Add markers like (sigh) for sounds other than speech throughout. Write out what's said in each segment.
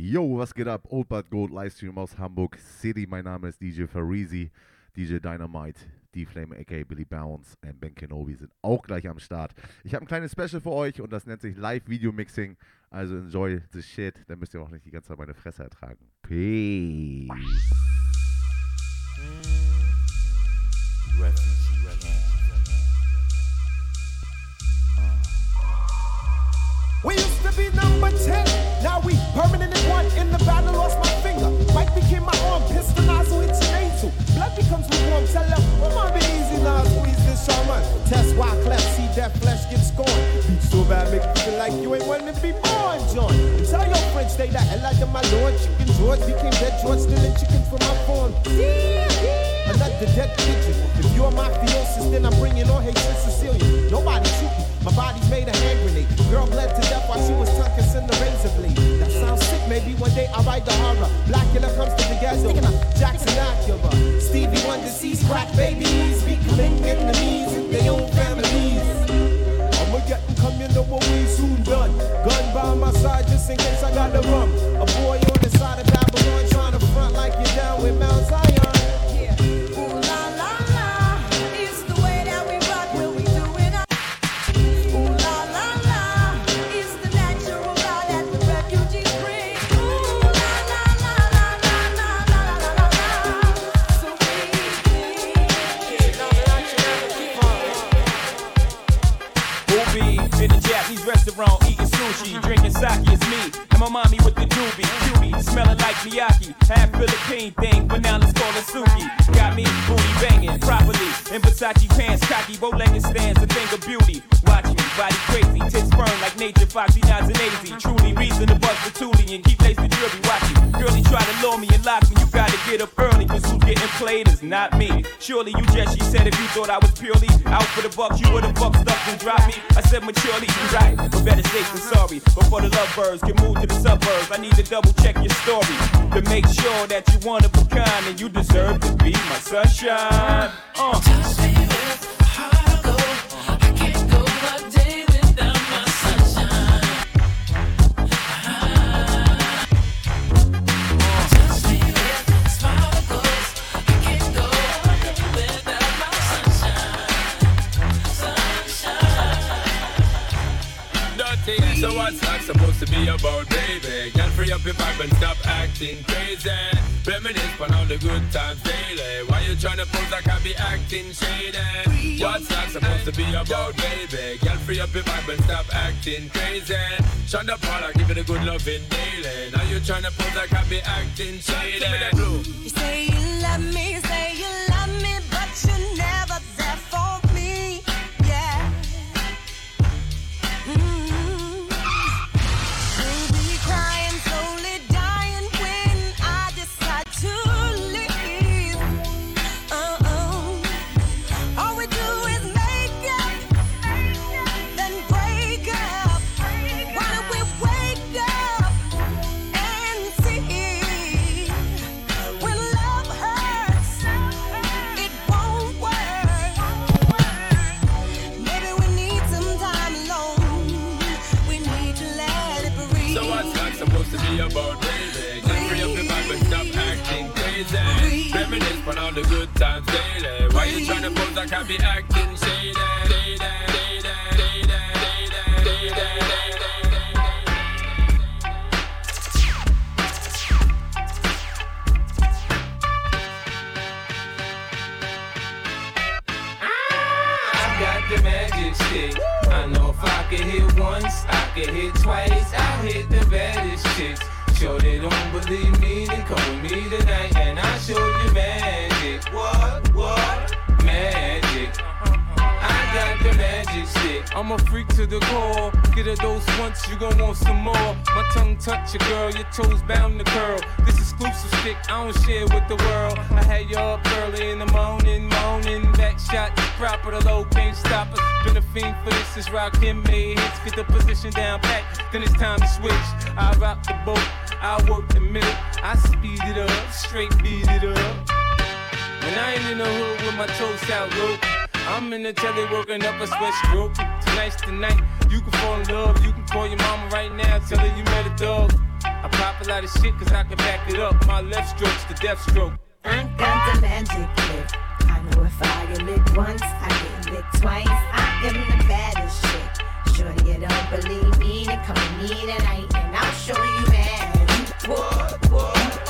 Yo, was geht ab? Old But Gold Livestream aus Hamburg City. Mein Name ist DJ Farizi, DJ Dynamite, D-Flame aka Billy Bounce und Ben Kenobi sind auch gleich am Start. Ich habe ein kleines Special für euch und das nennt sich Live Video Mixing. Also enjoy the shit. Dann müsst ihr auch nicht die ganze Zeit meine Fresse ertragen. Peace. We used to be number 10, now we permanent in one. In the battle, lost my finger. Mike became my arm, pistol nozzle, it's an angel. Blood becomes lukewarm, tell them, come on, be easy now, squeeze this shaman. Test why cleft, see that flesh get scorned. So bad, make you feel like you ain't wanting to be born, John. Tell your friends, stay the hell out of my lord. Chicken George became dead George, stealing chicken from my farm. Another dead pigeon. If you're mafiosis, then I'm bringing on hatred Sicilian. Nobody shoot me. My body's made a I'll write the horror. Blackula comes Versace pants, cocky, bow-legged stands, a thing of beauty. Watch me, body crazy, tits firm like nature, foxy, nods and. Truly reason to bust the toolie and keep lacing jewelry. Watch me, girlie try to lure me and lock me. You get up early, cause who's getting played is not me. Surely you just, she said, if you thought I was purely out for the bucks, you would've bucked up and dropped me. I said maturely, you right, but better safe than sorry. Before the lovebirds can move to the suburbs, I need to double check your story to make sure that you one of a kind and you deserve to be my sunshine. Uh. Dirty. So what's that supposed to be about, baby? Girl, free up your vibe and stop acting crazy. Reminisce on all the good times daily. Why you tryna pose like I be acting shady? What's that supposed to be about, baby? Girl, free up your vibe and stop acting crazy. Shonda Paula, give it a good loving daily. Now you tryna pose like I be acting shady. You say you love me, say you love me, but you're never So what's that supposed to be about, baby? Get free up your vibe and stop acting crazy. Reminisce on all the good times daily. Why you tryna pose like I be acting shady? Shady, shady, shady, shady, shady, shady. I could hit once, I could hit twice. I hit the baddest chicks. Sure they don't believe me, then with me tonight and I'll show you magic. What? What? Magic. I got the magic stick. I'm a freak to the core. Get a dose once, you gon' want some more. My tongue touch your girl, your toes bound to curl. This exclusive stick, I don't share with the world. I had you up early in the morning, moaning. Back shot, proper, the low can't stop us. Been a fiend for this is rockin' me. Hits get the position down pat, then it's time to switch. I rock the boat, I work the middle, I speed it up, straight beat it up. When I ain't in the hood with my toes out low. I'm in the telly working up a sweat stroke. Tonight's the night, you can fall in love. You can call your mama right now, tell her you met a dog. I pop a lot of shit cause I can back it up. My left stroke's the death stroke. I got the magic clip. I know if I get once, I get think twice. I am the baddest shit. Sure, you don't believe me, then come to me tonight, and I'll show you mad. You would.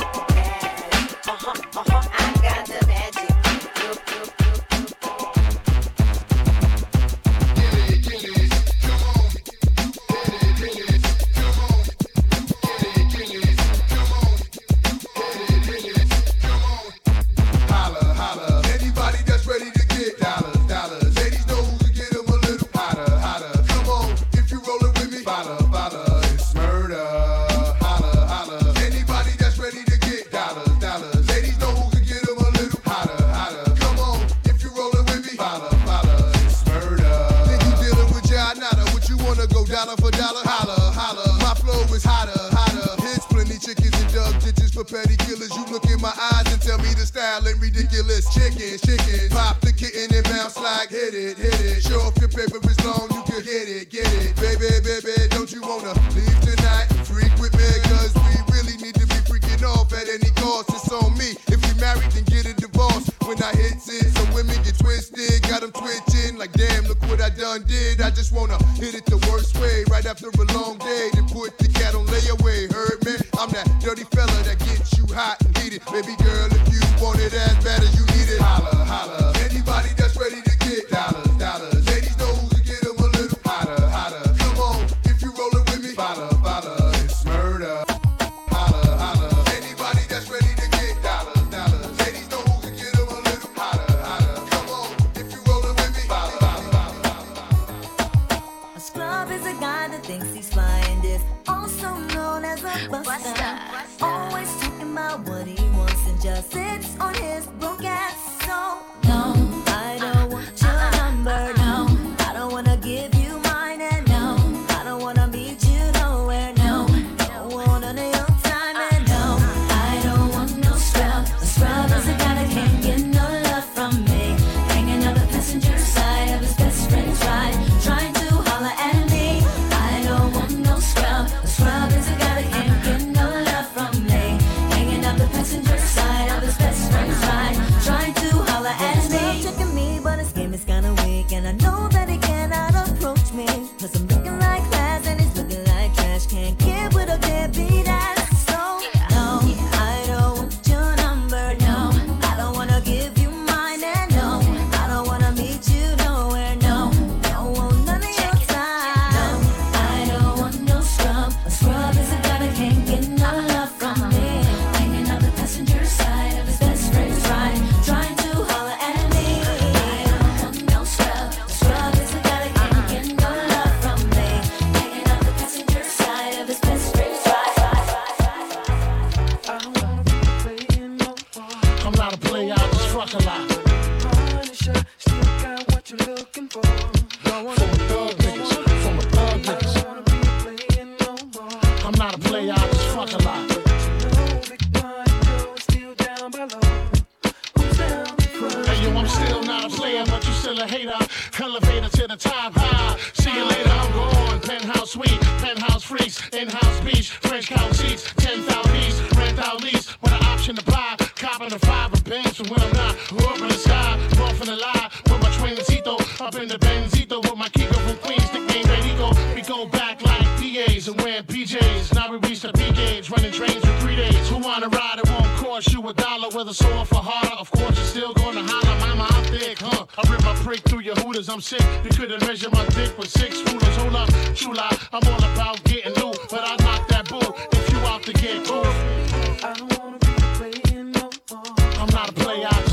fella that gets you hot and heated. Baby girl, if you want it as bad as you need it, holla, holla. Anybody that's ready to get dollars. Four dog niggas. another sore for harder. Of course, you're still gonna holler, mama, I'm thick, huh? I rip my prick through your hooters, I'm sick. You couldn't measure my dick with six rulers. Hold up, July, I'm all about getting new, but I knock that bull if you out to get cool. I don't wanna be playing no more. I'm not a player.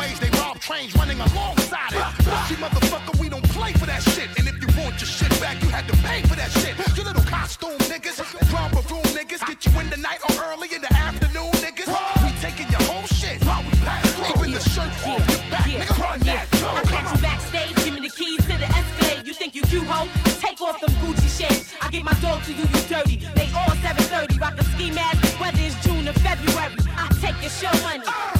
highways, they rob trains running alongside it. Pussy motherfucker, we don't play for that shit. And if you want your shit back, you had to pay for that shit. You little costume niggas, drama room niggas, get you in the night or early in the afternoon, niggas. We taking your whole shit while we pass through. Even yeah, the shirt yeah, your back, yeah, nigga, run yeah. that through. I catch you backstage, give me the keys to the Escalade. You think you cute, ho? Take off them Gucci shades. I get my dog to you, you dirty. They all 730, rock the ski mask, whether it's June or February. I take your show money. Uh.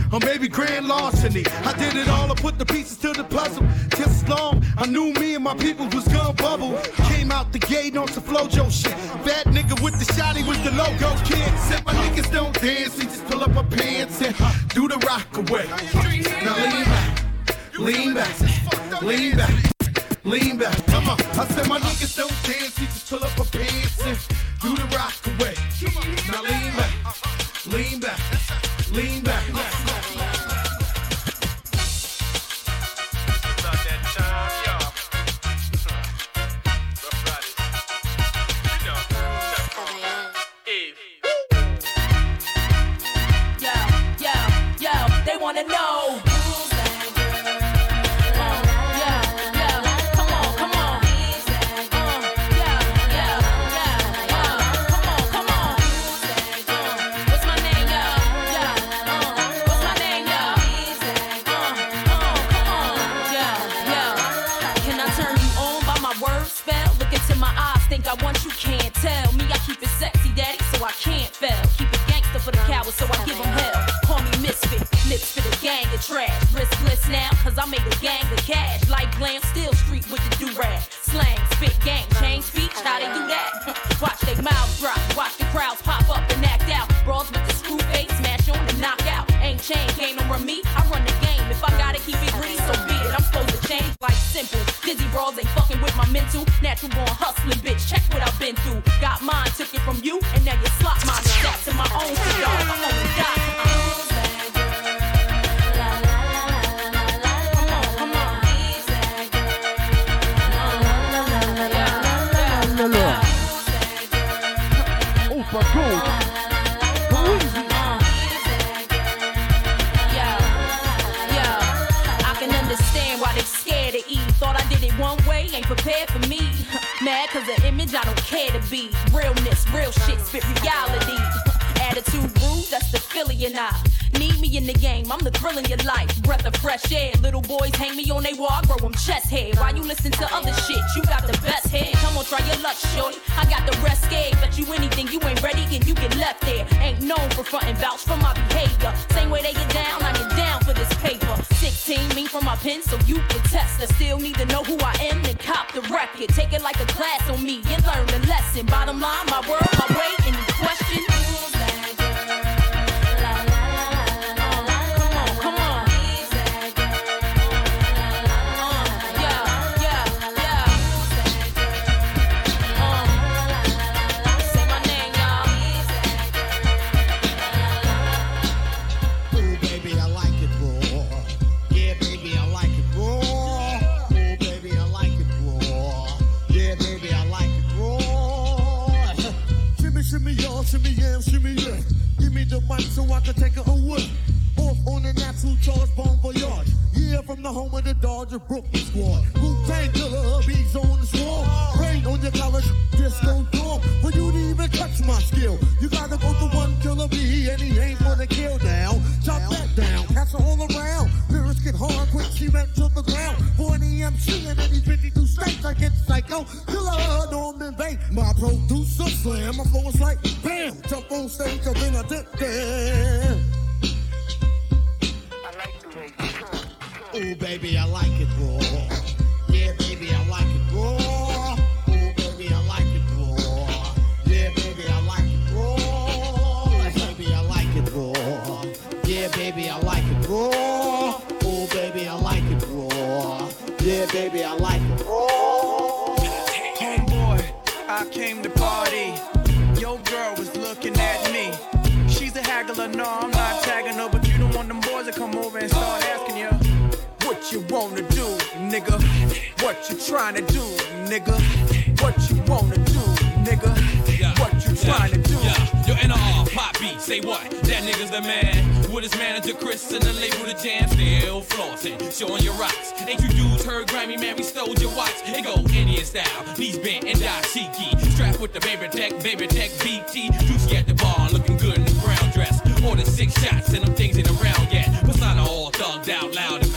or maybe grand larceny. I did it all, I put the pieces to the puzzle. Just as long, I knew me and my people was gonna bubble. Came out the gate on some flojo shit. Bad nigga with the shotty was the logo kid. Said my niggas don't dance, we just pull up our pants and do the rock away. Now lean back, lean back, lean back. Lean back, come on. I said my niggas don't dance, we just pull up our pants and do the rock away. Now lean back, lean back, lean back. Riskless now, cause I made a gang of cash. Like glam, still street with the do-rag. Slang, spit, gang, change speech, how they do that? (laughs) Watch they mouths drop, watch the crowds pop up and act out. Brawls with the screw face, smash on and knock out. Ain't chain, game over me, I run the game. If I gotta keep it green, so be it. I'm supposed to change like simple. Dizzy brawls ain't fucking with my mental. Natural born hustling, bitch, check what I've been through. Got mine, took it from you, and now you slot mine. Back to my own dog. I'm on the dot. Prepared for me. (laughs) Mad cause the image I don't care to be. Realness, real shit, spit reality. (laughs) Attitude rude, that's the Philly and I. Need me in the game, I'm the thrill in your life. Breath of fresh air. Little boys hang me on they wall, I grow them chest hair. Why you listen to other shit? You got the best head. Come on, try your luck, shorty. I got the rest scared. Bet you anything, you ain't ready and you get left there. Ain't known for frontin' vouch for my behavior. Same way they get down, I get down for this paper. 16, me from my pen, so you can test. I still need to know who I am and cop the record. Take it like a class on me and learn the lesson. Bottom line, my world, my way, any question? Shimmy, y'all, shimmy, yeah, shimmy, yeah. Give me the mic so I can take it away. On the natural charge, bon voyage. Yeah, from the home of the Dodger Brooklyn squad. Wu-Tang killer, bees on the swarm. Rain on your college disco dorm. For you to even touch my skill, you gotta go to one killer bee, and he ain't gonna kill down. Chop that down, it all around. Lyrics get hard, quick, she went to the ground. For an EMC in any 52 states, I get psycho. Killer, Norman Bain, my producer slam. My flow is like bam, jump on stage, and then I dip there. Ooh, baby, I like it raw. Yeah, baby, I like it raw. Ooh, baby, I like it raw. Yeah, baby, I like it raw. Baby, I like it raw. Yeah, baby, I like it raw. Ooh, baby, I like it raw. Yeah, baby, I like it raw. Homeboy, I came to party. Your girl was looking at me. She's a haggler, no, I'm not tagging her, but you don't want them boys to come over and start asking you what you wanna do, nigga. What you trying to do, nigga. What you wanna do, nigga. What you trying to do. Yeah. Yo, NR, pop beats, say what? That nigga's the man. With his manager Chris and the label the jam, still flossing, showing your rocks. Ain't you dudes heard Grammy man? We stole your watch. It go Indian style, knees bent and dashiki. Strapped with the baby tech, baby tech BT. Juicy at the bar, looking good in the brown dress. Ordered six shots and them things ain't around yet. Persona all thugged out loud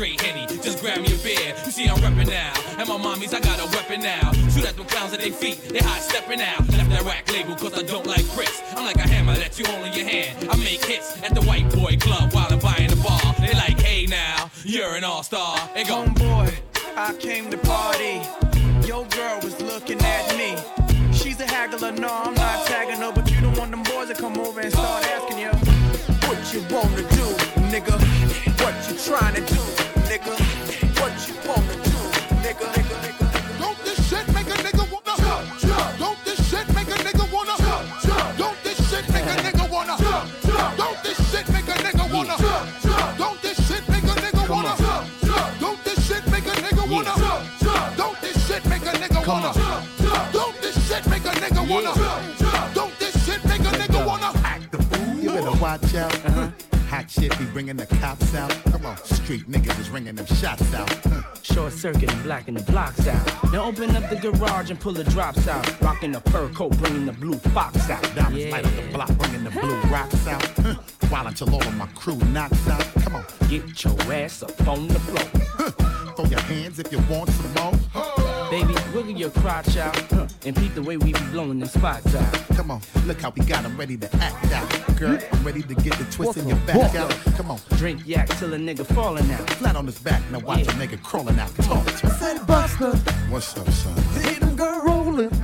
straight henny, just grab me a beer. You see I'm reppin' now, and my mommies I got a weapon now. Shoot at them clowns at their feet, they hot stepping out. Left that rack label cause I don't like bricks. I'm like a hammer that you hold in your hand. I make hits at the white boy club while I'm buying the bar. They like, hey now, you're an all star. And go, Homeboy, I came to party. Shit be bringing the cops out. Come on, street niggas is ringing them shots out. Short circuit and blacking the blocks out. Now open up the garage and pull the drops out. Rocking the fur coat, bringing the blue fox out. Diamonds Yeah. light up the block, bringing the blue rocks out. Huh. While until all of my crew knocks out. Come on, Get your ass up on the floor. throw your hands if you want some more. Baby, wiggle your crotch out. huh, And peep the way we be blowing them spots out. Come on, look how we got 'em ready to act out. Girl, I'm ready to get the twist in your back out. Come on, Drink yak till a nigga falling out. flat on his back, now watch a nigga crawling out. Talk to me. Said Buster, What's up, son? see them girl rolling. (laughs)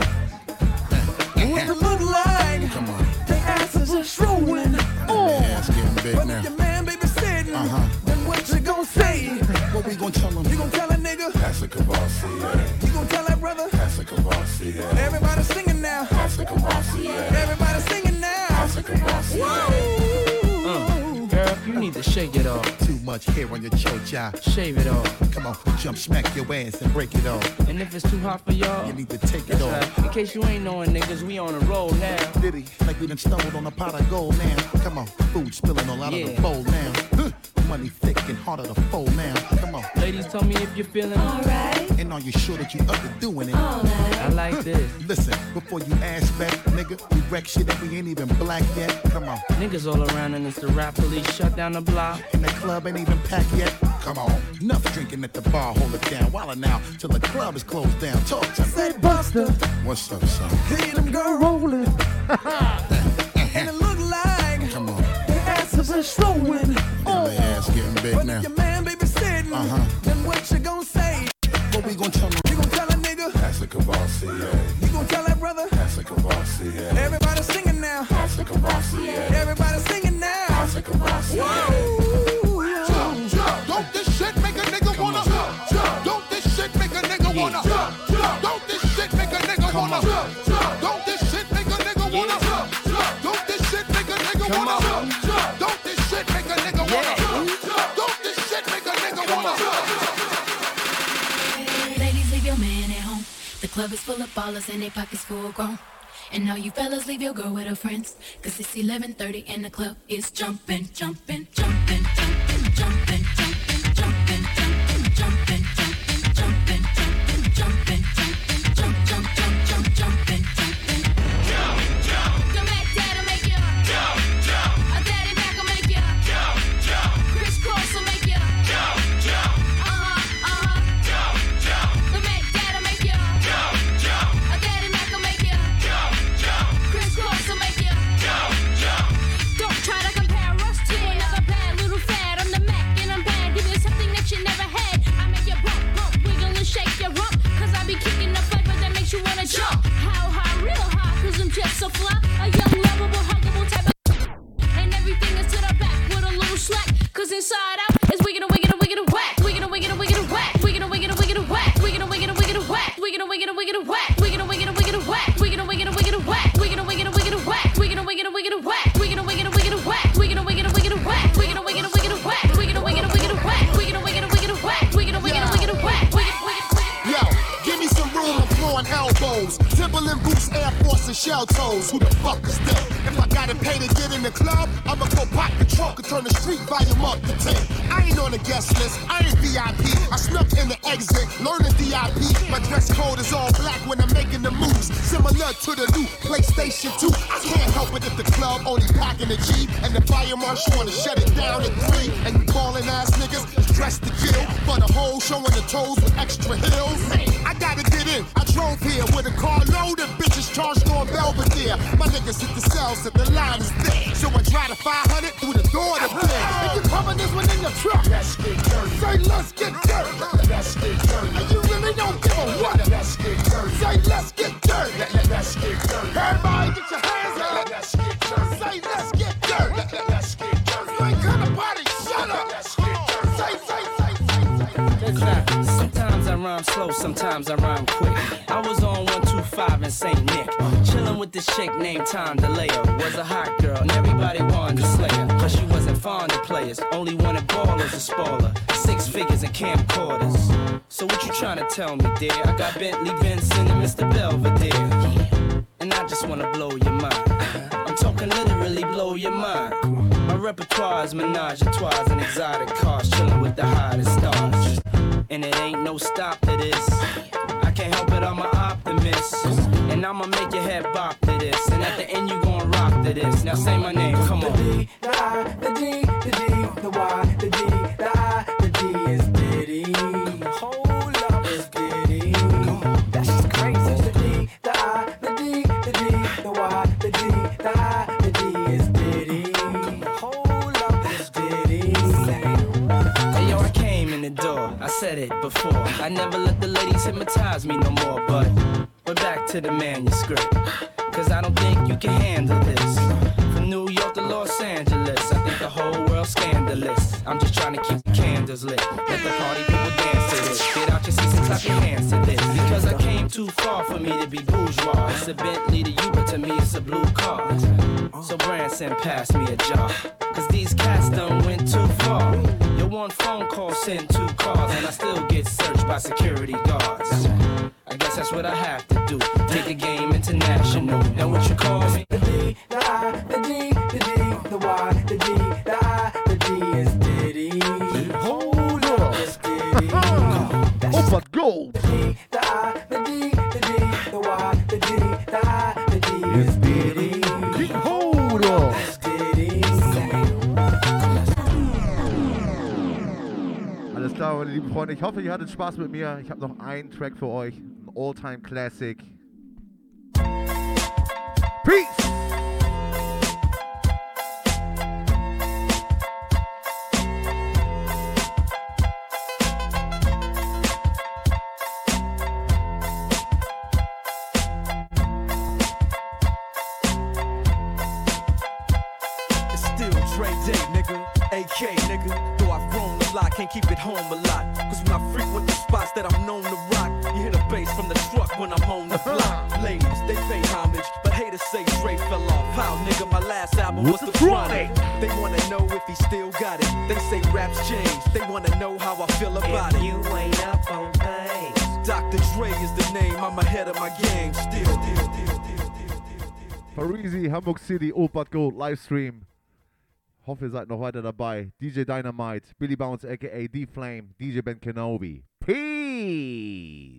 What it look like? Come on, Their asses are showing. Oh, ass getting big but now. if your man baby sitting, Uh-huh. then what you gonna say? What we gonna tell him? You gon' tell a nigga? That's a Courvoisier. You gon' tell that brother? That's Courvoisier. Everybody singing now. That's a Courvoisier. Everybody singing now. That's a Courvoisier. Uh, girl, you need to shake it off. Too much hair on your chocha. Shave it off. Come on, jump, smack your ass and break it off. And if it's too hot for y'all, You need to take it off. right. In case you ain't knowing, niggas, we on a roll now. Diddy, like we done stumbled on a pot of gold now. Come on, food spilling all out of the bowl now. Huh. Money thick and harder to fold now. Come on. Ladies, tell me if you're feeling Alright, And are you sure that you up to doing it? alright. I like this. (laughs) Listen, before you ask back, nigga, we wreck shit and we ain't even black yet. Come on. Niggas all around and it's the rap police shut down the block. And the club ain't even packed yet. Come on. Enough drinking at the bar, hold it down. While now, till the club is closed down. Talk to me. Said Buster, What's up, son? see them girl rolling. (laughs) asses are showing. Oh. Ass getting big But now. if your man baby sitting, Uh-huh. then what you gon' say? What we gonna tell him? You gon' tell a nigga? That's a Courvoisier. You gon' tell that brother? That's a Courvoisier. Everybody singing now. That's a Courvoisier. Everybody singing now. That's a Courvoisier. Jump, jump. Don't this shit make a nigga wanna jump, jump. Don't this shit make a nigga wanna jump, jump. Don't this shit make a nigga wanna jump. Ballers and they pockets full grown. And now you fellas, leave your girl with her friends. Cause it's 11.30 and the club is jumping, jumping, jumping, Similar to the new PlayStation 2. I can't help it if the club only packing a G and the fire marshal wanna shut it down at three. And you ballin' ass niggas dressed to kill. but the whole showing the toes with extra heels. I gotta in. I drove here with a car loaded bitches charged on Belvedere. My niggas hit the cells if the line is thick. So I drive the 500 through the door to uh-huh. big. And you coming this one in your truck. Let's get dirty. Say let's get dirty. Let's get dirty. And you really don't give a what. Let's get dirty. Say let's get dirty. Let's get dirty. Everybody get your hands up. Let's get dirty. Say let's get dirty. Let's get dirty. Sometimes I rhyme slow, sometimes I rhyme quick. I was on 125 in St. Nick, chilling with this chick named Tom DeLeo. Was a hot girl, and everybody wanted to slay her. Cause she wasn't fond of players, only wanted ballers to spoil her. Six figures and camcorders. So what you trying to tell me, dear? I got Bentley Benson and Mr. Belvedere. And I just wanna blow your mind. I'm talking literally blow your mind. My repertoire is menage a trois and exotic cars, chilling with the hottest stars. And it ain't no stop to this. I can't help it, I'm an optimist. And I'ma make your head bop to this. And at the end, you gon' rock to this. Now say my name, come on. The D, the I, the D, the D, the Y, the D, before. I never let the ladies hypnotize me no more. But we're back to the manuscript. Cause I don't think you can handle this. From New York to Los Angeles, I think the whole world's scandalous. I'm just trying to keep the candles lit. Let the party people dance to this. Get out your seats and clap your hands to this. Because I came too far for me to be bourgeois. It's a Bentley to you, but to me it's a blue car. So Branson, pass me a jar. Cause these cats done went too far. Your one phone call send two cars, and I still get searched by security guards. I guess that's what I have to do. Take the game international. Now what you call me? The D, the I, the D, the D, the Y, the D, the I, the D is Diddy. Hold up, it's Diddy. (laughs) Opa Gold. The D, the I, the klar, meine lieben Freunde. Ich hoffe, ihr hattet Spaß mit mir. Ich habe noch einen Track für euch. Ein All-Time Classic. Peace! Hamburg City, Opat Gold, Livestream. Hoffe, ihr seid noch weiter dabei. DJ Dynamite, Billy Bounce aka D-Flame, DJ Ben Kenobi. Peace!